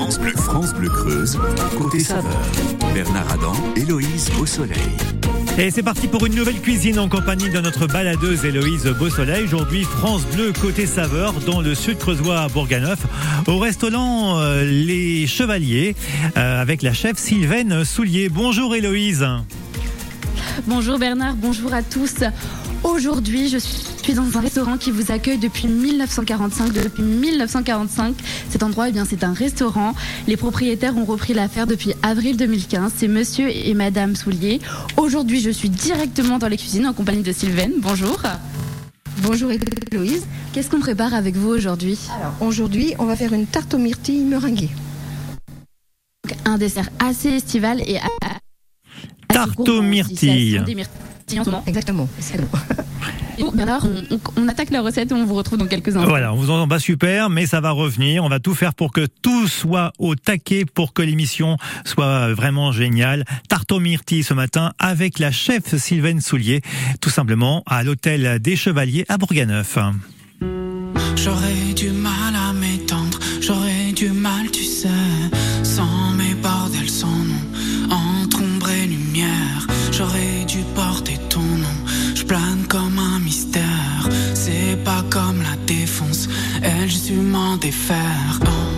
France Bleu, France Bleu Creuse, côté saveur. Bernard Adam, Héloïse au soleil. Et c'est parti pour une nouvelle cuisine en compagnie de notre baladeuse Héloïse Beausoleil. Aujourd'hui, France Bleu côté saveur dans le sud creusois à Bourganeuf, au restaurant euh, Les Chevaliers, euh, avec la chef Sylvaine Soulier. Bonjour Héloïse. Bonjour Bernard, bonjour à tous. Aujourd'hui, je suis dans un restaurant qui vous accueille depuis 1945. Depuis 1945, cet endroit, eh bien, c'est un restaurant. Les propriétaires ont repris l'affaire depuis avril 2015. C'est Monsieur et Madame Soulier. Aujourd'hui, je suis directement dans les cuisines en compagnie de Sylvaine. Bonjour. Bonjour Héloïse. Qu'est-ce qu'on prépare avec vous aujourd'hui? Alors aujourd'hui, on va faire une tarte aux myrtilles meringuée. Un dessert assez estival et assez Tarte aux myrtilles. En ce moment. Exactement. c'est bon. Et bon, Bernard, on, on- on attaque la recette et on vous retrouve dans quelques instants. Voilà, on vous en bat super, mais ça va revenir. On va tout faire pour que tout soit au taquet, pour que l'émission soit vraiment géniale. Tarte aux myrtilles ce matin avec la chef Sylvaine Soulier, tout simplement à l'hôtel des Chevaliers à Bourganeuf. J'aurais du mal défaire. Oh.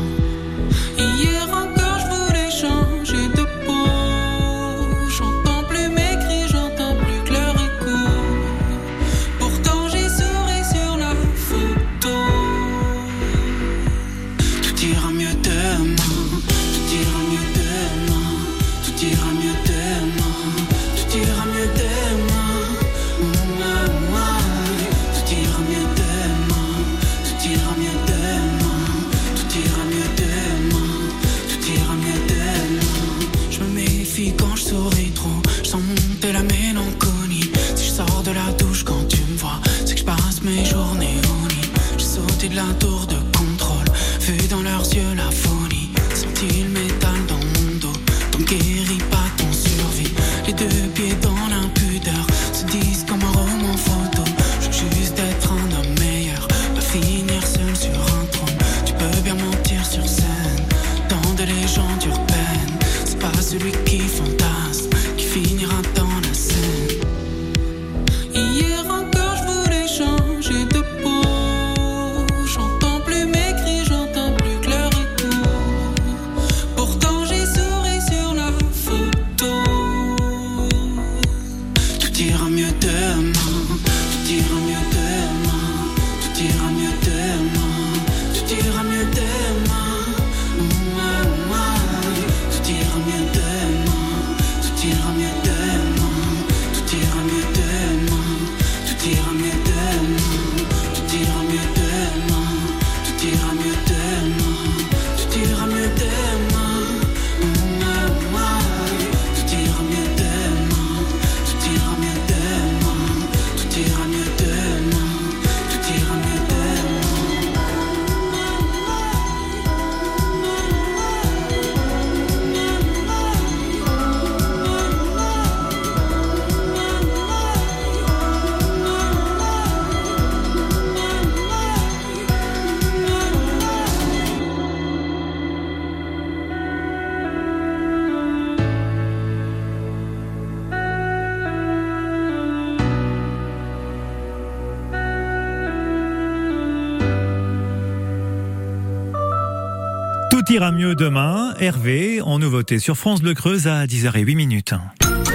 Tout ira mieux demain. Hervé, en nouveauté sur France Bleu Creuse à 10h08 minutes.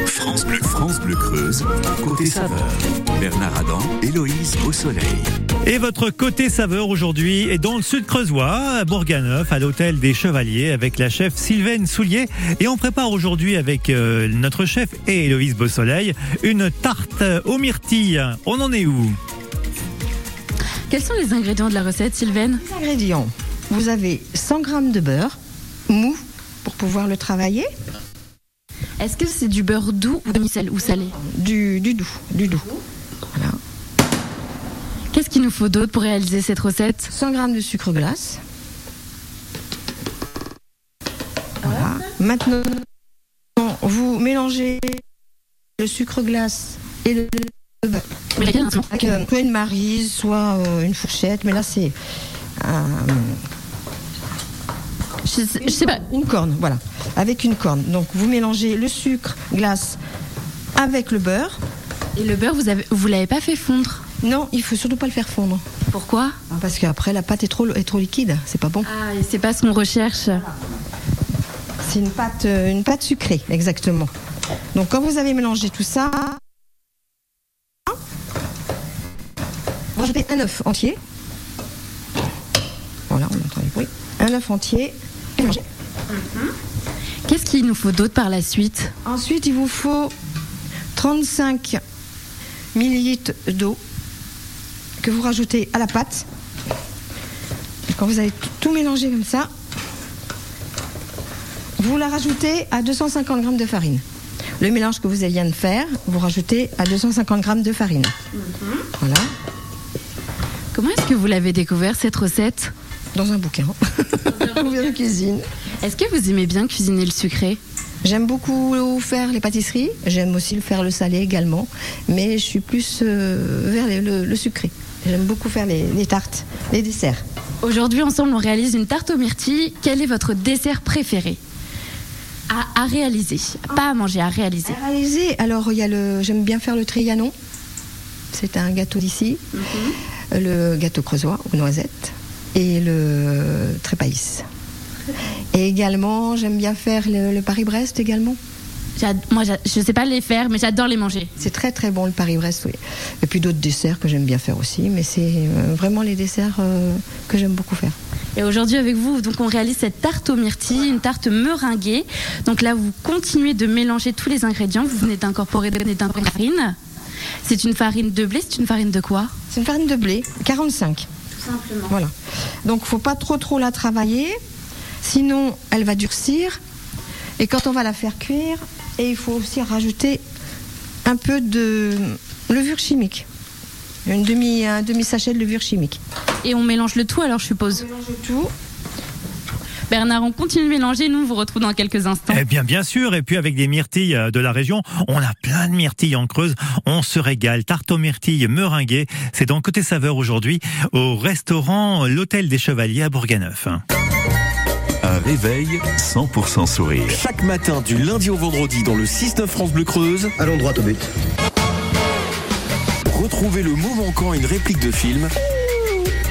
France Bleu, France Bleu Creuse, côté saveur. Bernard Adam, Héloïse au soleil. Et votre côté saveur aujourd'hui est dans le sud creusois, à Bourganeuf, à l'hôtel des Chevaliers, avec la chef Sylvaine Soulier. Et on prépare aujourd'hui avec euh, notre chef et Héloïse Beausoleil une tarte aux myrtilles. On en est où? Quels sont les ingrédients de la recette, Sylvaine? Les ingrédients. Vous avez 100 g de beurre mou pour pouvoir le travailler. Est-ce que c'est du beurre doux ou demi-sel ou salé Du, du doux, du doux. Voilà. Qu'est-ce qu'il nous faut d'autre pour réaliser cette recette 100 g de sucre glace. Voilà. Maintenant, vous mélangez le sucre glace et le beurre. Avec euh, soit une marise, soit euh, une fourchette, mais là c'est un, Je sais, je sais pas. Une corne, voilà. Avec une corne. Donc vous mélangez le sucre glace avec le beurre. Et le beurre, vous avez, vous l'avez pas fait fondre? Non, il faut surtout pas le faire fondre. Pourquoi? Parce qu'après la pâte est trop, est trop liquide. C'est pas bon. Ah, et c'est pas ce qu'on recherche. C'est une pâte, euh, une pâte sucrée, exactement. Donc quand vous avez mélangé tout ça, vous rajoutez un œuf entier. Voilà, on entend les bruits. Un œuf entier. Mélangez. Qu'est-ce qu'il nous faut d'autre par la suite Ensuite, il vous faut 35 millilitres d'eau que vous rajoutez à la pâte. Et quand vous avez tout- mélangé comme ça, vous la rajoutez à 250 grammes de farine. Le mélange que vous viens de faire, vous rajoutez à 250 grammes de farine. Voilà, Comment est-ce que vous l'avez découvert cette recette? Dans un bouquin. cuisine. Est-ce que vous aimez bien cuisiner le sucré? J'aime beaucoup faire les pâtisseries, j'aime aussi le faire le salé également, mais je suis plus euh, vers les- le, le sucré. J'aime beaucoup faire les, les tartes, les desserts. Aujourd'hui, ensemble, on réalise une tarte aux myrtilles. Quel est votre dessert préféré? À, à réaliser Pas à manger, à réaliser. À réaliser, alors il y a le, j'aime bien faire le trianon. C'est un gâteau d'ici, le gâteau creusois aux noisettes et le trépaïs. Et également, j'aime bien faire le, le Paris-Brest également. Moi, je sais pas les faire, mais j'adore les manger. C'est très très bon le Paris-Brest, oui. Et puis d'autres desserts que j'aime bien faire aussi, mais c'est euh, vraiment les desserts euh, que j'aime beaucoup faire. Et aujourd'hui, avec vous, donc, on réalise cette tarte aux myrtilles, une tarte meringuée. Donc là, vous continuez de mélanger tous les ingrédients. Vous venez d'incorporer de la farine. C'est une farine de blé, c'est une farine de quoi? C'est une farine de blé, 45. Simplement. Voilà. Donc faut pas trop trop la travailler, sinon elle va durcir. Et quand on va la faire cuire, et il faut aussi rajouter un peu de levure chimique. Une demi, un demi sachet de levure chimique. Et on mélange le tout, alors je suppose. Tout. Bernard, on continue de mélanger. Nous, on vous retrouve dans quelques instants. Eh bien, bien sûr. Et puis avec des myrtilles euh, de la région, on a plein de myrtilles en Creuse. On se régale. Tarte aux myrtilles meringuées. C'est dans Côté Saveur aujourd'hui au restaurant L'Hôtel des Chevaliers à Bourganeuf. Un réveil 100% sourire. Chaque matin du lundi au vendredi dans le 6-9 France Bleu Creuse, Allons droit au but. retrouvez le mot manquant à une réplique de film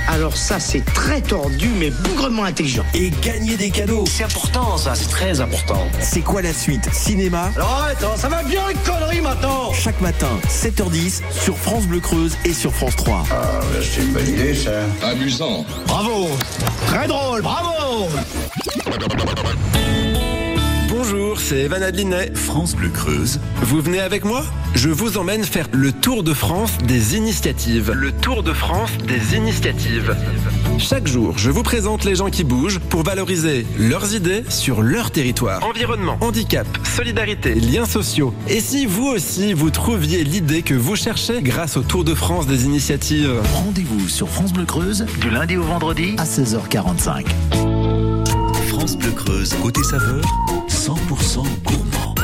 Alors ça, c'est très tordu, mais bougrement intelligent. et gagnez des cadeaux. C'est important, ça, c'est très important. C'est quoi la suite Cinéma Alors arrête, hein, ça va bien une connerie maintenant chaque matin 7h10 sur France Bleu Creuse et sur France 3. Ah, c'est une bonne idée, ça. Amusant. Bravo Très drôle, bravo Bonjour, c'est Evan Adlinet. France Bleu Creuse, Vous venez avec moi Je vous emmène faire le tour de France des initiatives. Le tour de France des initiatives. Chaque jour, je vous présente les gens qui bougent pour valoriser leurs idées sur leur territoire. Environnement, handicap, solidarité, liens sociaux. Et si vous aussi, vous trouviez l'idée que vous cherchez grâce au Tour de France des initiatives Rendez-vous sur France Bleu Creuse du lundi au vendredi à 16h45. France Bleu Creuse, côté saveur, 100% gourmand.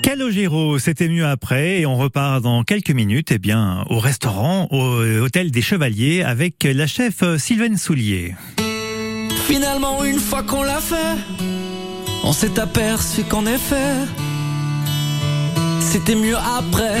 Calogero, c'était mieux après et on repart dans quelques minutes eh bien, au restaurant, au hôtel des Chevaliers avec la chef euh, Sylvaine Soulier. Finalement, une fois qu'on l'a fait, on s'est aperçu qu'en effet, c'était mieux après.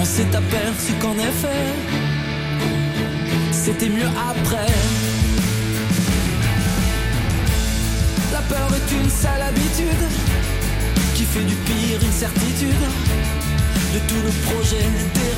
on s'est aperçu qu'en effet, c'était mieux après. La peur est une sale habitude qui fait du pire une certitude. De tout le projet, des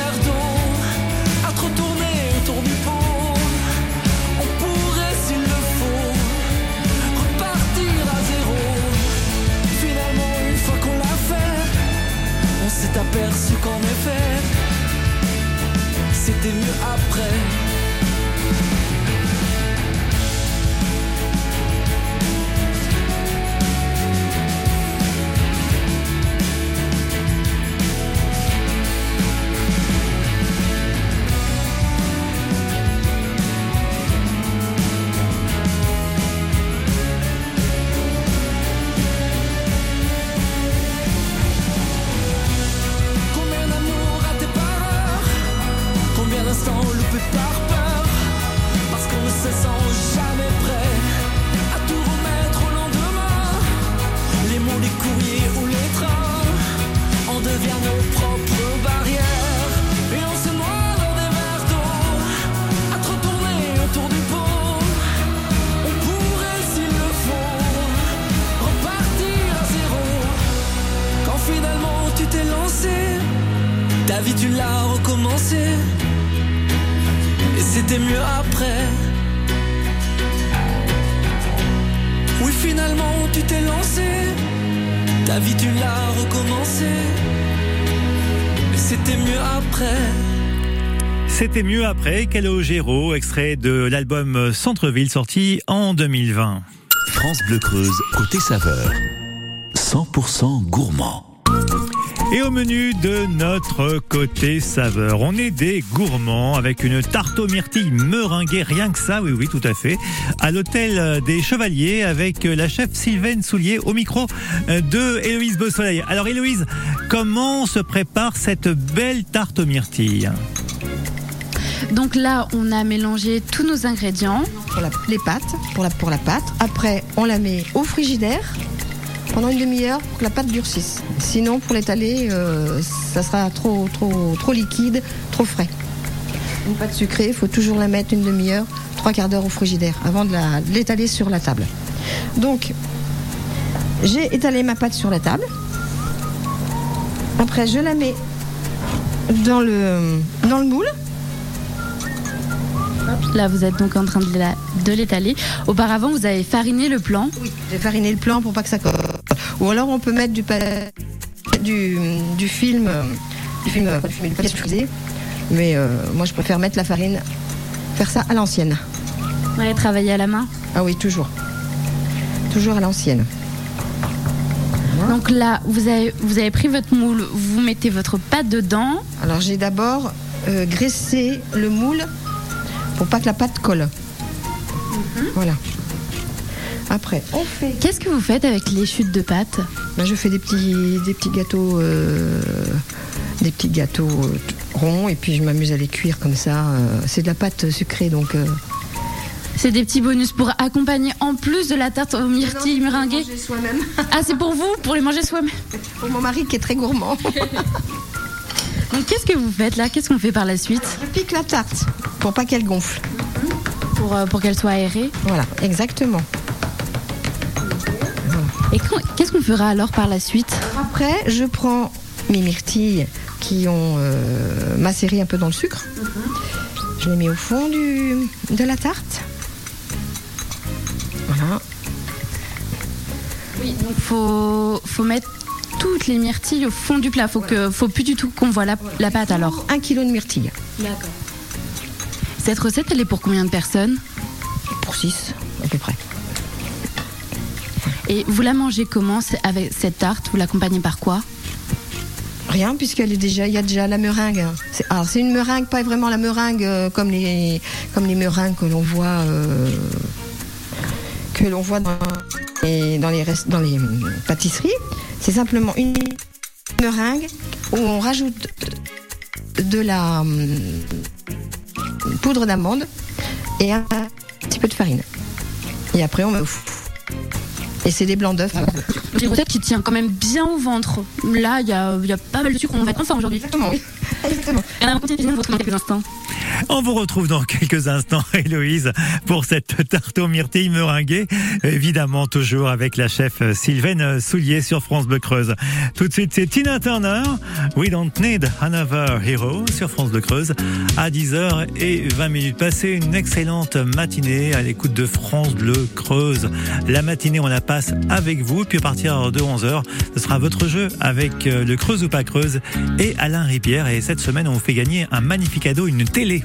Ta vie tu l'as recommencé. Et c'était mieux après. Oui, finalement tu t'es lancé, ta vie tu l'as recommencé. Et c'était mieux après. C'était mieux après Calogero, extrait de l'album Centre-ville sorti en 2020. France Bleu Creuse, côté saveur. 100% gourmand. Et au menu de notre côté saveur, on est des gourmands avec une tarte aux myrtilles meringuée, rien que ça, oui oui tout à fait, à l'hôtel des Chevaliers avec la chef Sylvaine Soulier au micro de Héloïse Beausoleil. Alors Héloïse, comment se prépare cette belle tarte aux myrtilles? Donc là, on a mélangé tous nos ingrédients. Pour la- les pâtes, pour la, pour la pâte. Après, on la met au frigidaire pendant une demi-heure pour que la pâte durcisse. Sinon, pour l'étaler, euh, ça sera trop, trop, trop liquide, trop frais. Une pâte sucrée, il faut toujours la mettre une demi-heure, trois quarts d'heure au frigidaire avant de l'étaler sur la table. Donc, j'ai étalé ma pâte sur la table. Après, je la mets dans le, dans le moule. Là, vous êtes donc en train de l'étaler. Auparavant, vous avez fariné le plan. J'ai fariné le plan pour pas que ça colle. Ou alors on peut mettre du, pa- du, du film, du film, pas du film, du papier sulfurisé. Mais euh, moi je préfère mettre la farine, faire ça à l'ancienne. Ouais, travailler à la main. Ah oui, toujours. Toujours à l'ancienne. Donc là, vous avez, vous avez pris votre moule, vous mettez votre pâte dedans. Alors j'ai d'abord euh, graissé le moule pour pas que la pâte colle. Voilà. Après, on fait. Qu'est-ce que vous faites avec les chutes de pâte Ben, je fais des petits, des petits gâteaux, euh, des petits gâteaux euh, ronds et puis je m'amuse à les cuire comme ça. euh, c'est de la pâte sucrée donc. C'est des petits bonus pour accompagner en plus de la tarte aux myrtilles meringuées. soi-même. Ah, c'est pour vous, pour les manger soi-même. Pour mon mari qui est très gourmand. Donc qu'est-ce que vous faites là? Qu'est-ce qu'on fait par la suite? Je pique la tarte pour pas qu'elle gonfle. pour, pour qu'elle soit aérée Voilà, exactement. Et qu'est-ce qu'on fera alors par la suite Après, je prends mes myrtilles qui ont euh, macéré un peu dans le sucre. Je les mets au fond du, de la tarte. Voilà. Oui, donc faut, faut mettre toutes les myrtilles au fond du plat. Faut que, faut plus du tout qu'on voit la, la pâte alors. Un kilo de myrtilles. D'accord. Cette recette, elle est pour combien de personnes? Pour 6 à peu près. Et vous la mangez comment avec cette tarte Vous l'accompagnez par quoi? Rien, puisqu'elle est déjà, il y a déjà la meringue. Alors c'est une meringue, pas vraiment la meringue euh, comme les, comme les meringues que l'on voit, euh, que l'on voit dans les, dans les, dans les pâtisseries. C'est simplement une meringue où on rajoute de la hum, poudre d'amande et un petit peu de farine. Et après on met au four Et c'est des blancs d'œufs. Une recette qui tient quand même bien au ventre. Là, il y a, il y a pas mal de sucre, on va être enfin aujourd'hui. Exactement, oui. Exactement. Et on va continuer de vous dans quelques instants. On vous retrouve dans quelques instants, Héloïse, pour cette tarte aux myrtilles meringuée. Évidemment, toujours avec la chef Sylvaine Soulier sur France Bleu Creuse. Tout de suite, c'est Tina Turner. We don't need another hero sur France Bleu Creuse à 10h et 20 minutes. Passez une excellente matinée à l'écoute de France Bleu Creuse. La matinée, on la passe avec vous. Puis à partir de 11h, ce sera votre jeu avec euh, le Creuse ou pas Creuse et Alain Ripière. Et cette semaine, on vous fait gagner un magnifique cadeau, une télé.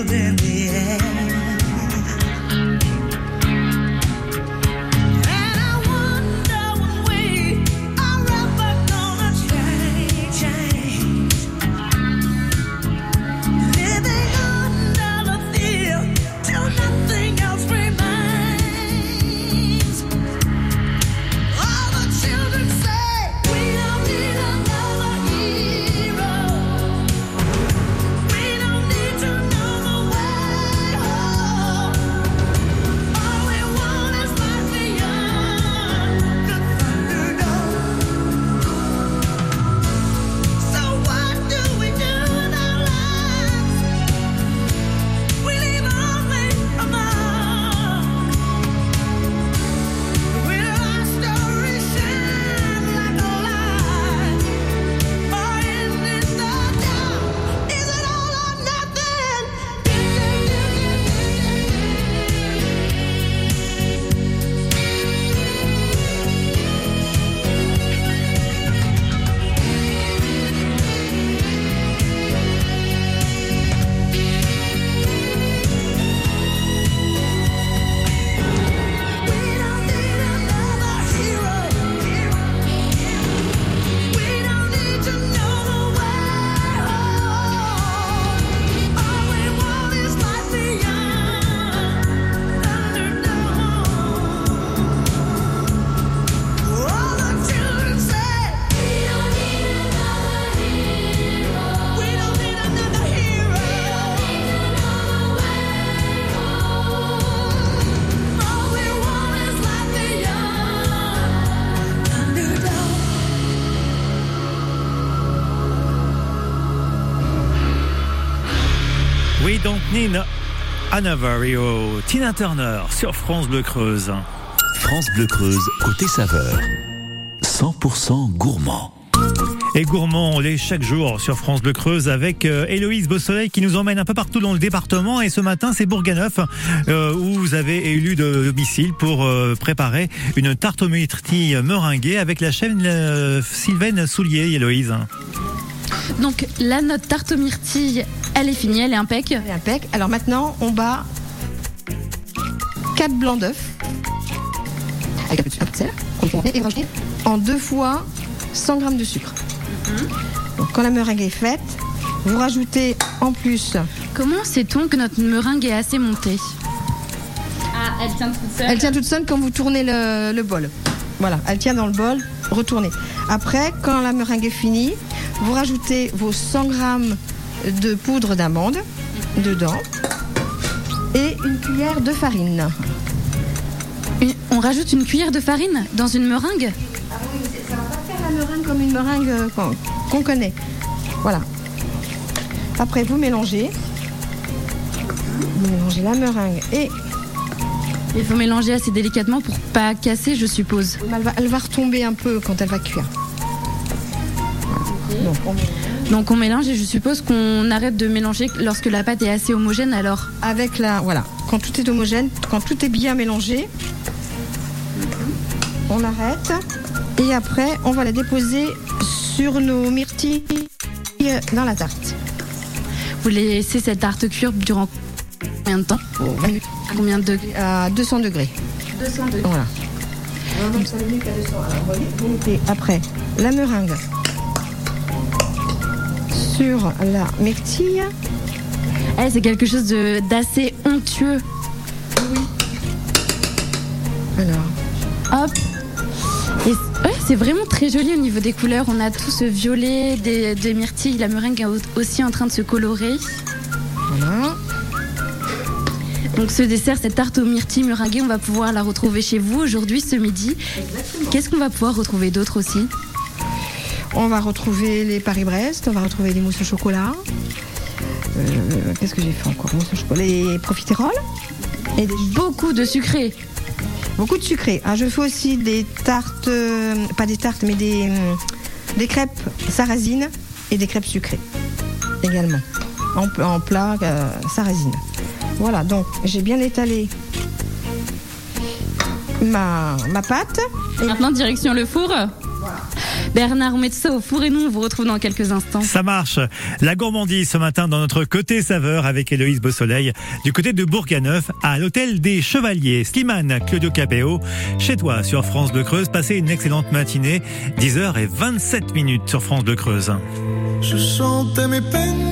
In the air. We don't need another hero. Tina Turner sur France Bleu Creuse. France Bleu Creuse, côté saveur. 100% gourmand. Et gourmand, on l'est chaque jour sur France Bleu Creuse avec euh, Héloïse Beausoleil qui nous emmène un peu partout dans le département. Et ce matin, c'est Bourganeuf euh, où vous avez élu de domicile pour euh, préparer une tarte aux myrtilles meringuée avec la chaîne euh, Sylvaine Soulier, Héloïse. Donc la note tarte aux myrtilles, elle est finie, elle est impec. Elle est impec. Alors maintenant, on bat 4 blancs d'œufs. avec un peu de sucre, de sel, et vous rajoutez en deux fois 100 g de sucre. Donc, quand la meringue est faite, vous rajoutez en plus. Comment sait-on que notre meringue est assez montée? Ah, elle tient toute seule. Elle tient toute seule quand vous tournez le, le bol. Voilà, elle tient dans le bol, retournez. Après, quand la meringue est finie, vous rajoutez vos 100 g de poudre d'amande dedans et une cuillère de farine. Une- On rajoute une cuillère de farine dans une meringue? Ça va pas faire la meringue comme une meringue euh, qu'on connaît. Voilà. Après, vous mélangez. Vous mélangez la meringue et Il faut mélanger assez délicatement pour pas casser, je suppose. elle va, elle va retomber un peu quand elle va cuire. Donc, on- Donc on mélange et je suppose qu'on arrête de mélanger lorsque la pâte est assez homogène alors. avec la voilà, quand tout est homogène, quand tout est bien mélangé, on arrête et après on va la déposer sur nos myrtilles dans la tarte. Vous laissez cette tarte cuire durant combien de temps À combien de degrés À 200 degrés. 200 degrés. Voilà. Vous mettez après la meringue sur la myrtille. Eh, c'est quelque chose d'assez onctueux. Alors, Hop. Ouais, c'est vraiment très joli au niveau des couleurs. On a tout ce violet des, des myrtilles. La meringue est au- aussi en train de se colorer. voilà. Donc ce dessert, cette tarte aux myrtilles meringuée, on va pouvoir la retrouver chez vous aujourd'hui, ce midi. Qu'est-ce qu'on va pouvoir retrouver d'autre aussi? On va retrouver les Paris-Brest, on va retrouver les mousses au chocolat. Euh, Qu'est-ce que j'ai fait encore? Chocolat, les profiteroles. Et Beaucoup de sucré. Beaucoup de sucré. Ah, je fais aussi des tartes, euh, pas des tartes, mais des, hum, des crêpes sarrasines et des crêpes sucrées également. En, plat euh, sarrasine. Voilà, donc j'ai bien étalé ma, ma pâte. Et maintenant, direction le four. Bernard, on met tout ça au four et nous, on vous retrouve dans quelques instants. Ça marche. La gourmandise ce matin dans notre côté saveur avec Héloïse Beausoleil du côté de Bourganeuf à l'hôtel des Chevaliers. Slimane, Claudio Capéo, chez toi sur France Bleu Creuse. Passez une excellente matinée. 10h27 minutes sur France Bleu Creuse. Je chantais mes peines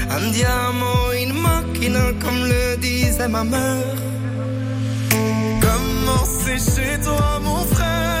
Un diamant, une machine, comme le disait ma mère. Comment c'est chez toi, mon frère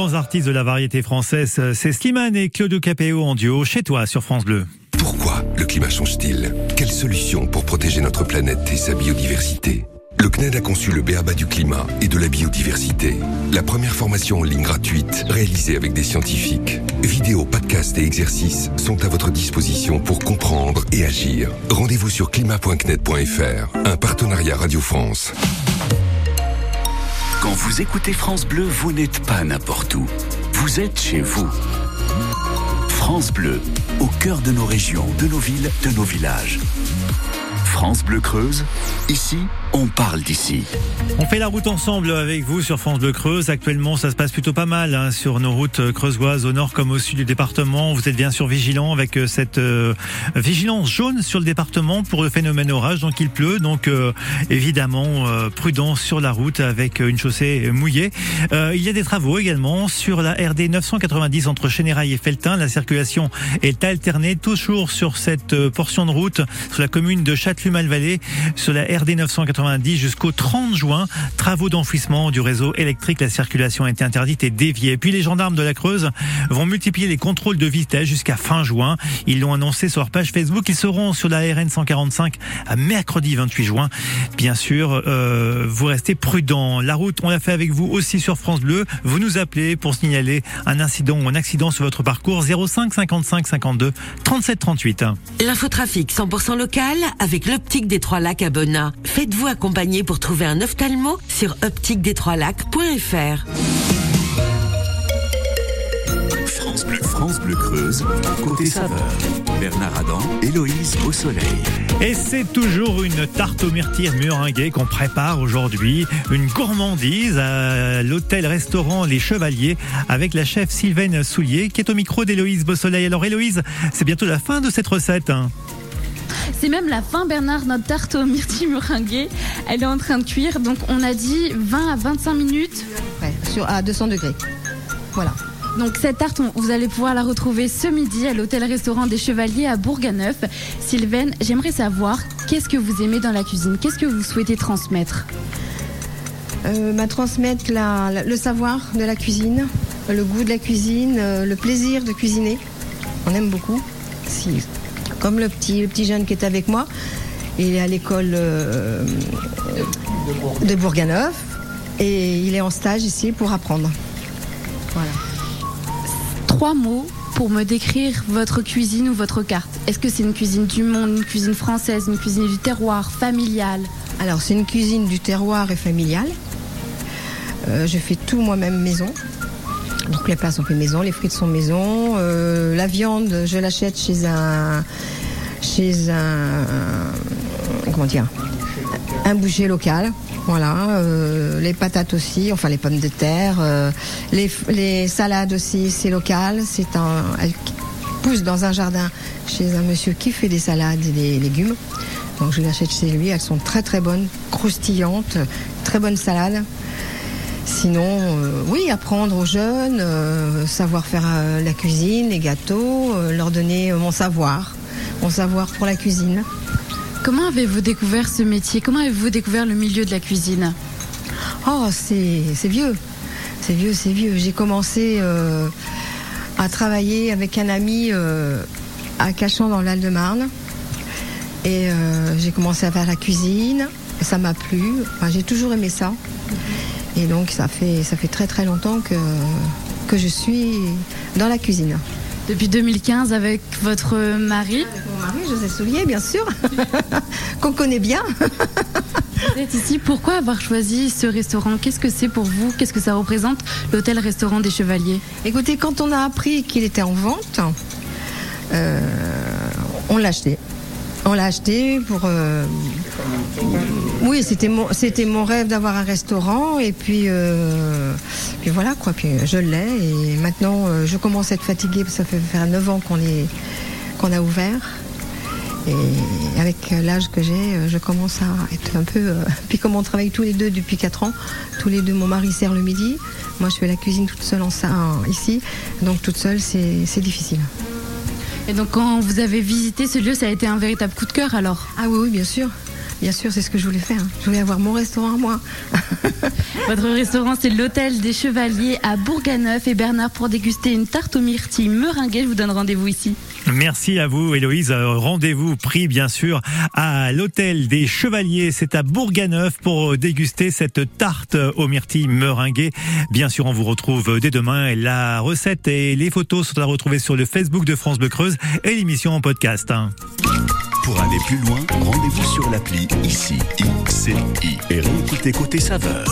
Grands artistes de la variété française, c'est Slimane et Claude Capéo en duo chez toi sur France Bleu. Pourquoi le climat change-t-il? Quelle solution pour protéger notre planète et sa biodiversité? Le CNED a conçu le BABA du climat et de la biodiversité. La première formation en ligne gratuite, réalisée avec des scientifiques. Vidéos, podcasts et exercices sont à votre disposition pour comprendre et agir. Rendez-vous sur climat.cned.fr, un partenariat Radio France. Quand vous écoutez France Bleu, vous n'êtes pas n'importe où. Vous êtes chez vous. France Bleu, au cœur de nos régions, de nos villes, de nos villages. France Bleu Creuse, ici, on parle d'ici. On fait la route ensemble avec vous sur France Bleu Creuse. Actuellement, ça se passe plutôt pas mal hein, sur nos routes creusoises au nord comme au sud du département. Vous êtes bien sûr vigilants avec euh, cette euh, vigilance jaune sur le département pour le phénomène orage. Donc il pleut, donc euh, évidemment euh, prudent sur la route avec une chaussée mouillée. Euh, il y a des travaux également sur la RD 990 entre Chénérail et Feltin. La circulation est alternée toujours sur cette euh, portion de route sur la commune de Châtelume-Malvallée sur la RD 990 jusqu'au 30 juin. Travaux d'enfouissement du réseau électrique. La circulation a été interdite et déviée. Puis les gendarmes de la Creuse vont multiplier les contrôles de vitesse jusqu'à fin juin. Ils l'ont annoncé sur leur page Facebook. Ils seront sur la RN 145 à mercredi 28 juin. Bien sûr, euh, vous restez prudents. La route, on l'a fait avec vous aussi sur France Bleu. Vous nous appelez pour signaler un incident ou un accident sur votre parcours 05 55 52 37 38. L'infotrafic 100% local avec l'optique des Trois Lacs à Bonnat. Faites-vous accompagner pour trouver un ophtalmo sur optiquedestroislacs.fr. France Bleu, France Bleu Creuse, côté saveur. Bernard Adam, Héloïse au soleil. Et c'est toujours une tarte aux myrtilles meringuées qu'on prépare aujourd'hui. Une gourmandise à l'hôtel-restaurant Les Chevaliers avec la chef Sylvaine Soulier qui est au micro d'Héloïse Beausoleil. Alors Héloïse, c'est bientôt la fin de cette recette. hein. C'est même la fin, Bernard, notre tarte aux myrtilles meringuées. Elle est en train de cuire, donc on a dit 20 à 25 minutes. Ouais, sur, à 200 degrés. Voilà. Donc cette tarte, on- vous allez pouvoir la retrouver ce midi à l'hôtel-restaurant des Chevaliers à Bourganeuf. Sylvaine, j'aimerais savoir qu'est-ce que vous aimez dans la cuisine? Qu'est-ce que vous souhaitez transmettre? Euh, bah, transmettre la- la- le savoir de la cuisine, le goût de la cuisine, euh, le plaisir de cuisiner. On aime beaucoup. Si, comme le petit, le petit jeune qui est avec moi, il est à l'école euh, de Bourganeuf et il est en stage ici pour apprendre. Voilà. Trois mots pour me décrire votre cuisine ou votre carte. Est-ce que c'est une cuisine du monde, une cuisine française, une cuisine du terroir, familiale Alors, c'est une cuisine du terroir et familiale. Euh, je fais tout moi-même maison. Donc les plats sont faits maison, les frites sont maison. Euh, la viande, je l'achète chez un, chez un, boucher local. Voilà, euh, les patates aussi, enfin les pommes de terre, euh, les, salades aussi, c'est local. C'est un, elles poussent dans un jardin chez un monsieur qui fait des salades et des légumes. Donc je les achète chez lui, elles sont très très bonnes, croustillantes, très bonnes salades. Sinon, euh, oui, apprendre aux jeunes, euh, savoir faire euh, la cuisine, les gâteaux, leur donner mon savoir, mon savoir pour la cuisine. Comment avez-vous découvert ce métier? Comment avez-vous découvert le milieu de la cuisine? Oh, c'est c'est vieux, c'est vieux, c'est vieux. J'ai commencé à travailler avec un ami à Cachan dans l'Al de Marne. Et j'ai commencé à faire la cuisine. Ça m'a plu. Enfin, j'ai toujours aimé ça. Et donc ça fait, ça fait très très longtemps que, que je suis dans la cuisine. Depuis 2015 avec votre mari Mon mari, José Soulier, bien sûr, qu'on connaît bien. Vous êtes ici, pourquoi avoir choisi ce restaurant? Qu'est-ce que c'est pour vous? Qu'est-ce que ça représente l'hôtel-restaurant des Chevaliers? Écoutez, quand on a appris qu'il était en vente, euh, on l'a acheté. On l'a acheté pour. euh, Oui, c'était mon, c'était mon rêve d'avoir un restaurant et puis, euh, puis voilà quoi. Puis je l'ai et maintenant euh, je commence à être fatiguée parce que ça fait faire 9 ans qu'on est, qu'on a ouvert. Et avec l'âge que j'ai, euh, je commence à être un peu. euh, Puis comme on travaille tous les deux depuis 4 ans, tous les deux, mon mari sert le midi. Moi, je fais la cuisine toute seule en, ça- en- ici. Donc toute seule, c'est c'est difficile. Et donc quand vous avez visité ce lieu, ça a été un véritable coup de cœur alors? Ah oui, oui, bien sûr. Bien sûr, c'est ce que je voulais faire. Je voulais avoir mon restaurant à moi. Votre restaurant, c'est l'Hôtel des Chevaliers à Bourganeuf. Et Bernard, pour déguster une tarte aux myrtilles meringuée, je vous donne rendez-vous ici. Merci à vous, Héloïse. Euh, Rendez-vous pris, bien sûr, à l'hôtel des Chevaliers. C'est à Bourganeuf pour déguster cette tarte aux myrtilles meringuées. Bien sûr, on vous retrouve dès demain. La recette et les photos sont à retrouver sur le Facebook de France Bleu Creuse et l'émission en podcast. Pour aller plus loin, rendez-vous sur l'appli ICI, ICI et réécoutez Côté Saveur.